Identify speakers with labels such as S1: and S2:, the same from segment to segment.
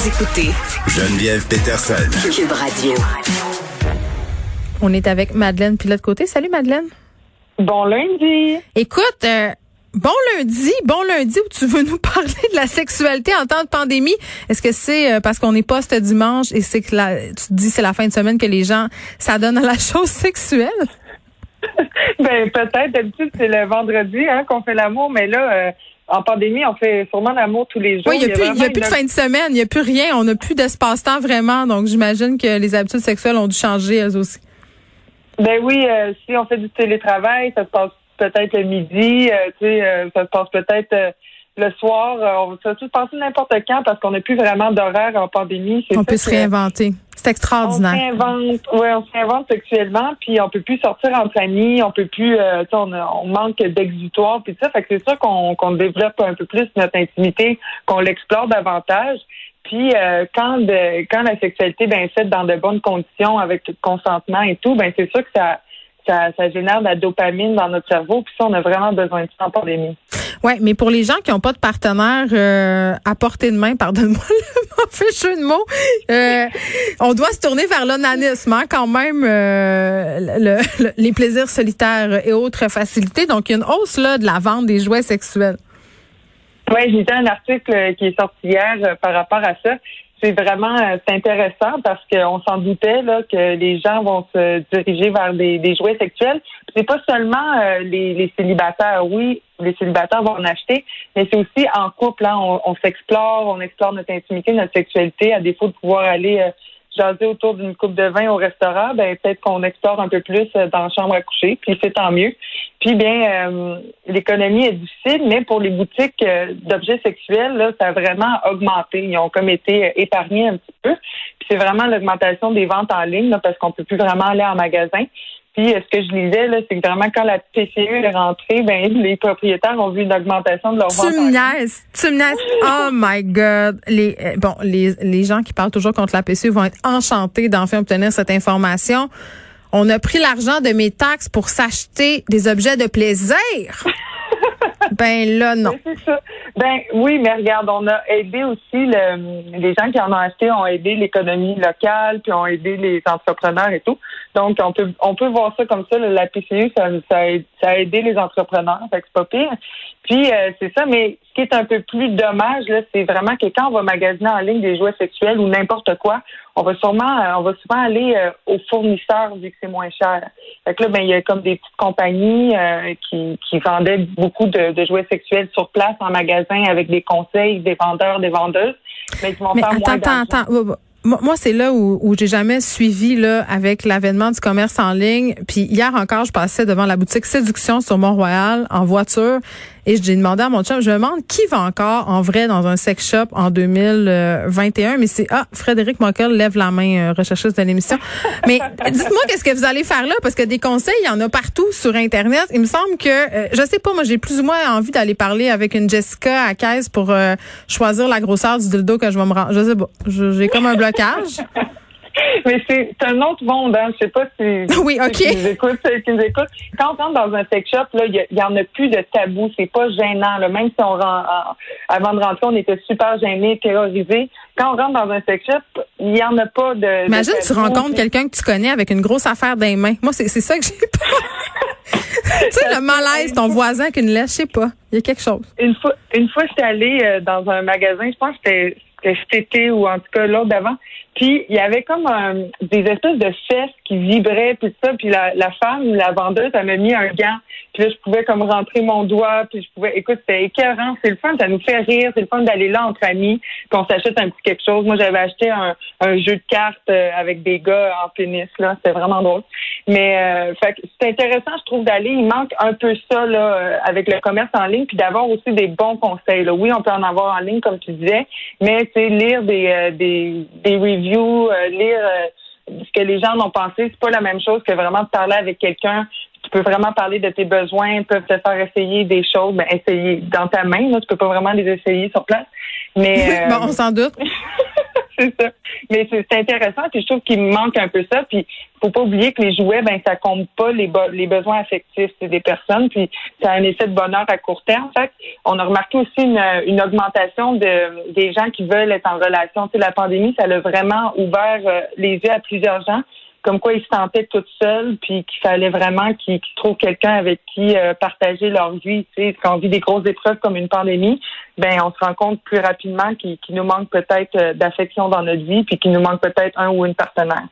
S1: Vous écoutez
S2: Geneviève Peterson.
S1: Cube Radio.
S3: On est avec Madeleine Pilote Côté. Salut Madeleine.
S4: Bon lundi.
S3: Écoute, euh, bon lundi, bon lundi où tu veux nous parler de la sexualité en temps de pandémie. Est-ce que c'est euh, parce qu'on est post dimanche et c'est que la, tu te dis c'est la fin de semaine que les gens s'adonnent à la chose sexuelle?
S4: ben peut-être d'habitude c'est le vendredi hein, qu'on fait l'amour, mais là euh, en pandémie on fait sûrement l'amour tous les jours.
S3: Oui, il n'y a, plus, y a plus de fin de semaine, il n'y a plus rien, on n'a plus d'espace-temps vraiment, donc j'imagine que les habitudes sexuelles ont dû changer elles aussi.
S4: Ben oui, euh, si on fait du télétravail, ça se passe peut-être le midi, euh, tu sais, ça se passe peut-être le soir. on ça peut se passer n'importe quand parce qu'on n'a plus vraiment d'horaire en pandémie.
S3: On
S4: ça
S3: peut se réinventer. C'est
S4: On
S3: extraordinaire.
S4: s'invente, ouais, on s'invente sexuellement, puis on peut plus sortir entre amis, on peut plus, euh, on, on manque d'exutoire, puis ça, fait que c'est sûr qu'on qu'on développe un peu plus notre intimité, qu'on l'explore davantage. Puis euh, quand quand la sexualité ben, faite dans de bonnes conditions, avec tout consentement et tout, ben c'est sûr que ça, ça, ça génère de la dopamine dans notre cerveau, puis ça, on a vraiment besoin de ça en pandémie.
S3: Ouais, mais pour les gens qui n'ont pas de partenaire euh, à portée de main, pardonne-moi le mauvais jeu de mots, euh, on doit se tourner vers l'onanisme, hein, quand même, euh, le- le- les plaisirs solitaires et autres facilités. Donc, il y a une hausse là de la vente des jouets sexuels.
S4: Oui, j'ai lu un article qui est sorti hier euh, par rapport à ça. C'est vraiment euh, c'est intéressant parce qu'on s'en doutait là, que les gens vont se diriger vers des, des jouets sexuels. C'est pas seulement euh, les, les célibataires, oui, les célibataires vont en acheter, mais c'est aussi en couple. Hein, on, on s'explore, on explore notre intimité, notre sexualité, à défaut de pouvoir aller euh, jaser autour d'une coupe de vin au restaurant, ben peut-être qu'on explore un peu plus euh, dans la chambre à coucher, puis c'est tant mieux. Puis bien, euh, l'économie est difficile, mais pour les boutiques euh, d'objets sexuels, là, ça a vraiment augmenté. Ils ont comme été épargnés un petit peu. Puis c'est vraiment l'augmentation des ventes en ligne, là, parce qu'on peut plus vraiment aller en magasin. Puis euh, ce que je lisais, là, c'est que vraiment quand la PCE est rentrée, ben les propriétaires ont vu une augmentation de leur vente.
S3: Tu me niaises, tu me niaises. Oh my God. Les, euh, bon, les, les gens qui parlent toujours contre la PCU vont être enchantés d'enfin obtenir cette information. On a pris l'argent de mes taxes pour s'acheter des objets de plaisir. ben là, non.
S4: C'est ça. Ben oui, mais regarde, on a aidé aussi le, les gens qui en ont acheté ont aidé l'économie locale, puis ont aidé les entrepreneurs et tout. Donc on peut on peut voir ça comme ça. là, la PCU, ça, ça, a, ça a aidé les entrepreneurs, fait que c'est pas pire. Puis euh, c'est ça, mais ce qui est un peu plus dommage, là, c'est vraiment que quand on va magasiner en ligne des jouets sexuels ou n'importe quoi, on va sûrement euh, on va souvent aller euh, aux fournisseurs vu que c'est moins cher. Fait que là, ben il y a comme des petites compagnies euh, qui, qui vendaient beaucoup de, de jouets sexuels sur place en magasin avec des conseils des vendeurs, des vendeuses, mais qui vont
S3: Mais
S4: faire
S3: attends,
S4: moins
S3: attends, attends. Moi, c'est là où, où j'ai jamais suivi là avec l'avènement du commerce en ligne. Puis hier encore, je passais devant la boutique Séduction sur Mont-Royal en voiture et j'ai demandé à mon chum, je me demande qui va encore en vrai dans un sex shop en 2021. Mais c'est ah Frédéric Mockel lève la main, euh, recherchiste de l'émission. Mais dites-moi qu'est-ce que vous allez faire là parce que des conseils, il y en a partout sur internet. Il me semble que euh, je sais pas, moi j'ai plus ou moins envie d'aller parler avec une Jessica à caisse pour euh, choisir la grosseur du dildo que je vais me rendre. Je sais pas, j'ai comme un blocage.
S4: Mais c'est un autre monde, hein. Je sais pas si
S3: Oui,
S4: ceux
S3: ok.
S4: qui nous écoutent, ceux qui nous écoutent. Quand on rentre dans un sex shop, là, il y, en a plus de tabou. C'est pas gênant. Là. Même si on rend, en- avant de rentrer, on était super gênés, terrorisés. Quand on rentre dans un sex shop, il y en a pas de.
S3: Imagine
S4: de
S3: tu rencontres quelqu'un que tu connais avec une grosse affaire dans les mains. Moi c'est c'est ça que j'ai peur. tu sais le malaise, ton voisin avec une laisse, je sais pas. Il y a quelque chose.
S4: Une fois, une fois, j'étais allée euh, dans un magasin, je pense que c'était c'était cet été ou en tout cas l'autre d'avant. Puis il y avait comme un- des espèces de fesses qui vibraient puis tout ça. Puis la, la femme, la vendeuse, elle m'a mis un gant. Puis là, je pouvais comme rentrer mon doigt. Puis je pouvais, écoute, c'était écœurant. C'est le fun, ça nous fait rire. C'est le fun d'aller là entre amis. Qu'on s'achète un petit quelque chose. Moi, j'avais acheté un, jeu de cartes euh, avec des gars en pénis, là. C'était vraiment drôle. Mais euh, c'est intéressant, je trouve, d'aller. Il manque un peu ça là, euh, avec le commerce en ligne, puis d'avoir aussi des bons conseils. Là. Oui, on peut en avoir en ligne, comme tu disais, mais sais, lire des, des, des reviews, lire ce que les gens ont pensé, c'est pas la même chose que vraiment de parler avec quelqu'un tu peux vraiment parler de tes besoins, peuvent te faire essayer des choses, ben, essayer dans ta main, là, tu peux pas vraiment les essayer sur place. Mais
S3: bon, on s'en doute.
S4: c'est ça. Mais c'est intéressant, puis je trouve qu'il manque un peu ça. Puis faut pas oublier que les jouets, ben ça compte pas les, les besoins affectifs des personnes, puis ça a un effet de bonheur à court terme. En fait, on a remarqué aussi une, une augmentation de des gens qui veulent être en relation. Tu sais, la pandémie, ça a vraiment ouvert euh, les yeux à plusieurs gens comme quoi ils se sentaient toutes seuls, puis qu'il fallait vraiment qu'ils trouvent quelqu'un avec qui euh, partager leur vie. Tu sais, quand on vit des grosses épreuves comme une pandémie, ben on se rend compte plus rapidement qu'il nous manque peut-être euh, d'affection dans notre vie, puis qu'il nous manque peut-être un ou une partenaire.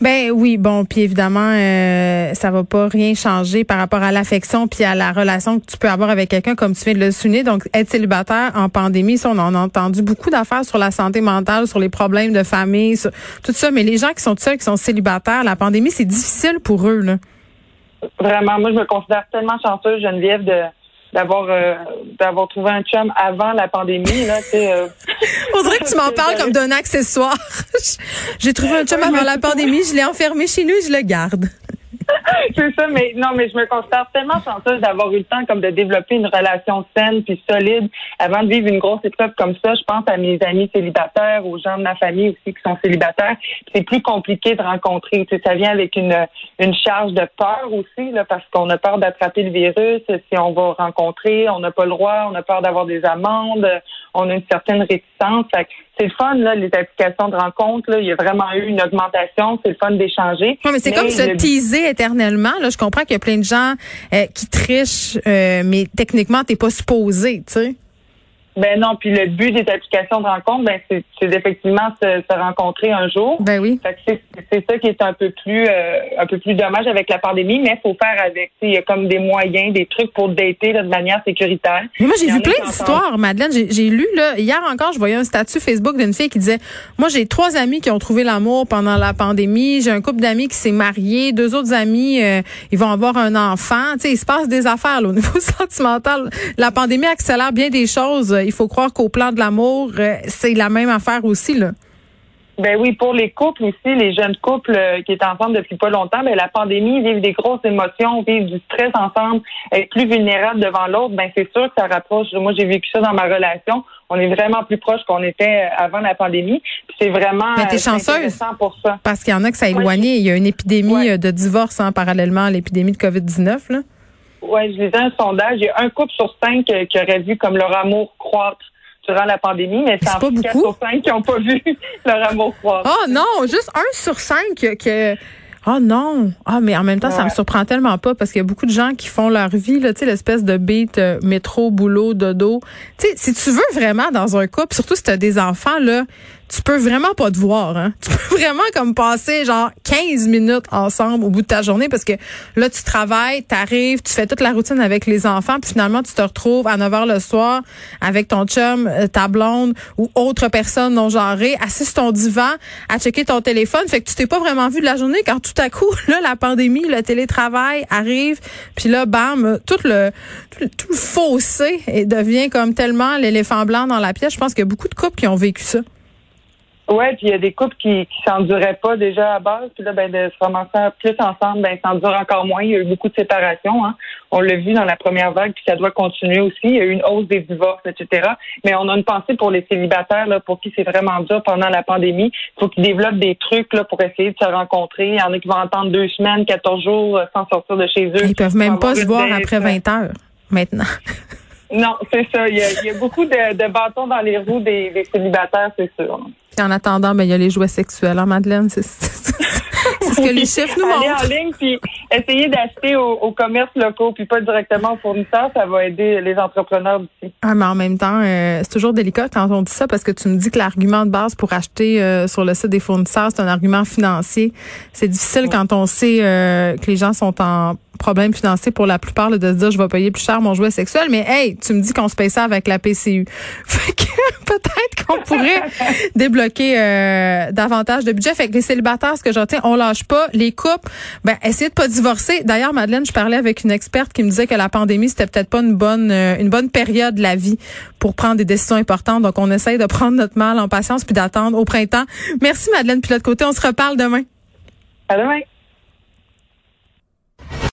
S3: Ben oui, bon, puis évidemment, euh, ça va pas rien changer par rapport à l'affection puis à la relation que tu peux avoir avec quelqu'un, comme tu viens de le souligner. Donc, être célibataire en pandémie, ça, on en a entendu beaucoup d'affaires sur la santé mentale, sur les problèmes de famille, tout ça. Mais les gens qui sont seuls, qui sont célibataires, la pandémie, c'est difficile pour eux, là.
S4: Vraiment, moi, je me considère tellement chanceuse, Geneviève, de d'avoir euh, d'avoir trouvé un chum avant la pandémie là tu euh,
S3: on dirait que tu m'en parles comme d'un accessoire. J'ai trouvé un chum avant la pandémie je l'ai enfermé chez nous et je le garde
S4: c'est ça, mais non, mais je me considère tellement chanceuse d'avoir eu le temps comme de développer une relation saine puis solide avant de vivre une grosse épreuve comme ça. Je pense à mes amis célibataires, aux gens de ma famille aussi qui sont célibataires. C'est plus compliqué de rencontrer. Tu sais, ça vient avec une une charge de peur aussi là, parce qu'on a peur d'attraper le virus. Si on va rencontrer, on n'a pas le droit, on a peur d'avoir des amendes, on a une certaine réticence. C'est le fun, là, les applications de rencontre. Là, il y a vraiment eu une augmentation. C'est le fun d'échanger.
S3: mais c'est comme se teaser éternellement. Là, je comprends qu'il y a plein de gens euh, qui trichent, euh, mais techniquement, t'es pas supposé, tu sais.
S4: Ben non, puis le but des applications de rencontre, ben c'est, effectivement se, se, rencontrer un jour.
S3: Ben oui.
S4: c'est, ça qui est un peu plus euh, un peu plus dommage avec la pandémie, mais faut faire avec. Il y a comme des moyens, des trucs pour dater de manière sécuritaire.
S3: Mais moi j'ai vu plein d'histoires, Madeleine. J'ai, j'ai lu là hier encore, je voyais un statut Facebook d'une fille qui disait moi j'ai trois amis qui ont trouvé l'amour pendant la pandémie, j'ai un couple d'amis qui s'est marié, deux autres amis euh, ils vont avoir un enfant. Tu sais, il se passe des affaires là, au niveau sentimental. La pandémie accélère bien des choses il faut croire qu'au plan de l'amour, euh, c'est la même affaire aussi, là.
S4: Ben oui, pour les couples aussi, les jeunes couples euh, qui étaient ensemble depuis pas longtemps, ben la pandémie, vivent des grosses émotions, vivent du stress ensemble, être plus vulnérables devant l'autre, ben c'est sûr que ça rapproche. Moi, j'ai vécu ça dans ma relation. On est vraiment plus proche qu'on était avant la pandémie. C'est vraiment
S3: Mais t'es euh, chanceuse pour ça. Parce qu'il y en a que ça a éloigné. Il y a une épidémie de divorce hein, parallèlement à l'épidémie de COVID-19.
S4: Oui, je lisais un sondage. Il y a un couple sur cinq euh, qui aurait vu comme leur amour croître durant la pandémie, mais c'est en pas quatre sur cinq qui n'ont pas vu leur amour croître.
S3: Oh non, juste un sur cinq que oh non! Ah, mais en même temps, ça me surprend tellement pas parce qu'il y a beaucoup de gens qui font leur vie, là, tu sais, l'espèce de beat euh, métro, boulot, dodo. Tu sais, si tu veux vraiment dans un couple, surtout si tu as des enfants, là, tu peux vraiment pas te voir. Hein? Tu peux vraiment comme passer genre 15 minutes ensemble au bout de ta journée parce que là, tu travailles, tu arrives, tu fais toute la routine avec les enfants, puis finalement, tu te retrouves à 9 h le soir avec ton chum, euh, ta blonde ou autre personne non genrée, assis sur ton divan à checker ton téléphone. Fait que tu t'es pas vraiment vu de la journée quand tout à coup, là, la pandémie, le télétravail arrive, puis là, bam, tout le, tout le fossé et devient comme tellement l'éléphant blanc dans la pièce. Je pense qu'il y a beaucoup de couples qui ont vécu ça.
S4: Oui, puis il y a des couples qui qui s'enduraient pas déjà à base, puis là, ben, de se ramasser plus ensemble, ben, ça endure encore moins. Il y a eu beaucoup de séparations. Hein. On l'a vu dans la première vague, puis ça doit continuer aussi. Il y a eu une hausse des divorces, etc. Mais on a une pensée pour les célibataires, là, pour qui c'est vraiment dur pendant la pandémie. Il faut qu'ils développent des trucs là, pour essayer de se rencontrer. Il y en a qui vont entendre deux semaines, 14 jours euh, sans sortir de chez eux.
S3: Ils peuvent même pas se voir après 20 heures maintenant.
S4: Non, c'est ça. Il y, a, beaucoup de, bâtons dans les roues des, célibataires, c'est sûr.
S3: En attendant, ben, il y a les jouets sexuels, hein, Madeleine? C'est ce que les chiffres nous montrent.
S4: En ligne, puis essayer d'acheter au, au commerce locaux, puis pas directement aux fournisseurs, ça va aider les entrepreneurs aussi.
S3: Ah, mais en même temps, euh, c'est toujours délicat quand on dit ça, parce que tu me dis que l'argument de base pour acheter euh, sur le site des fournisseurs, c'est un argument financier. C'est difficile quand on sait euh, que les gens sont en problème financier pour la plupart là, de se dire je vais payer plus cher mon jouet sexuel. Mais hey, tu me dis qu'on se paye ça avec la PCU. Fait que peut-être qu'on pourrait débloquer euh, davantage de budget. Fait que les célibataires, ce que j'entends, on lâche pas. Les couples, ben essayez de pas divorcer. D'ailleurs, Madeleine, je parlais avec une experte qui me disait que la pandémie c'était peut-être pas une bonne euh, une bonne période de la vie pour prendre des décisions importantes. Donc on essaye de prendre notre mal en patience puis d'attendre au printemps. Merci Madeleine Pilote côté, on se reparle demain.
S4: À demain.